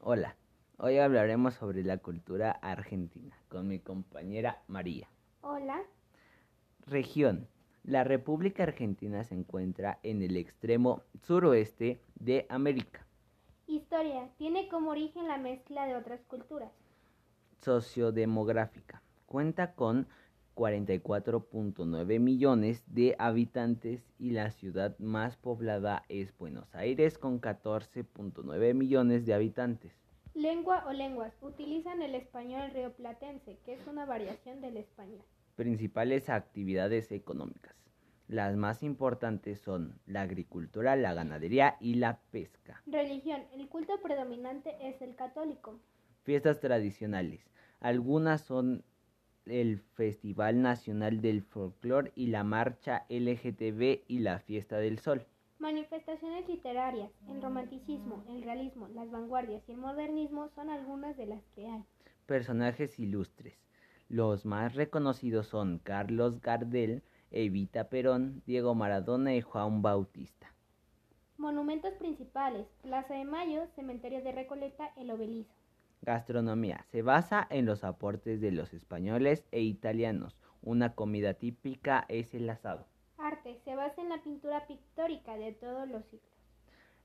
Hola, hoy hablaremos sobre la cultura argentina con mi compañera María. Hola. Región. La República Argentina se encuentra en el extremo suroeste de América. Historia. Tiene como origen la mezcla de otras culturas. Sociodemográfica. Cuenta con 44.9 millones de habitantes y la ciudad más poblada es Buenos Aires con 14.9 millones de habitantes. Lengua o lenguas. Utilizan el español rioplatense, que es una variación del español. Principales actividades económicas. Las más importantes son la agricultura, la ganadería y la pesca. Religión. El culto predominante es el católico. Fiestas tradicionales. Algunas son el Festival Nacional del Folclor y la Marcha LGTB y la Fiesta del Sol. Manifestaciones literarias, el romanticismo, el realismo, las vanguardias y el modernismo son algunas de las que hay. Personajes ilustres. Los más reconocidos son Carlos Gardel, Evita Perón, Diego Maradona y Juan Bautista. Monumentos principales, Plaza de Mayo, Cementerio de Recoleta, el Obelizo. Gastronomía. Se basa en los aportes de los españoles e italianos. Una comida típica es el asado. Arte. Se basa en la pintura pictórica de todos los siglos.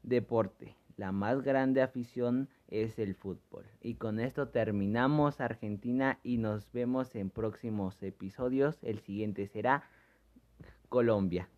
Deporte. La más grande afición es el fútbol. Y con esto terminamos Argentina y nos vemos en próximos episodios. El siguiente será Colombia.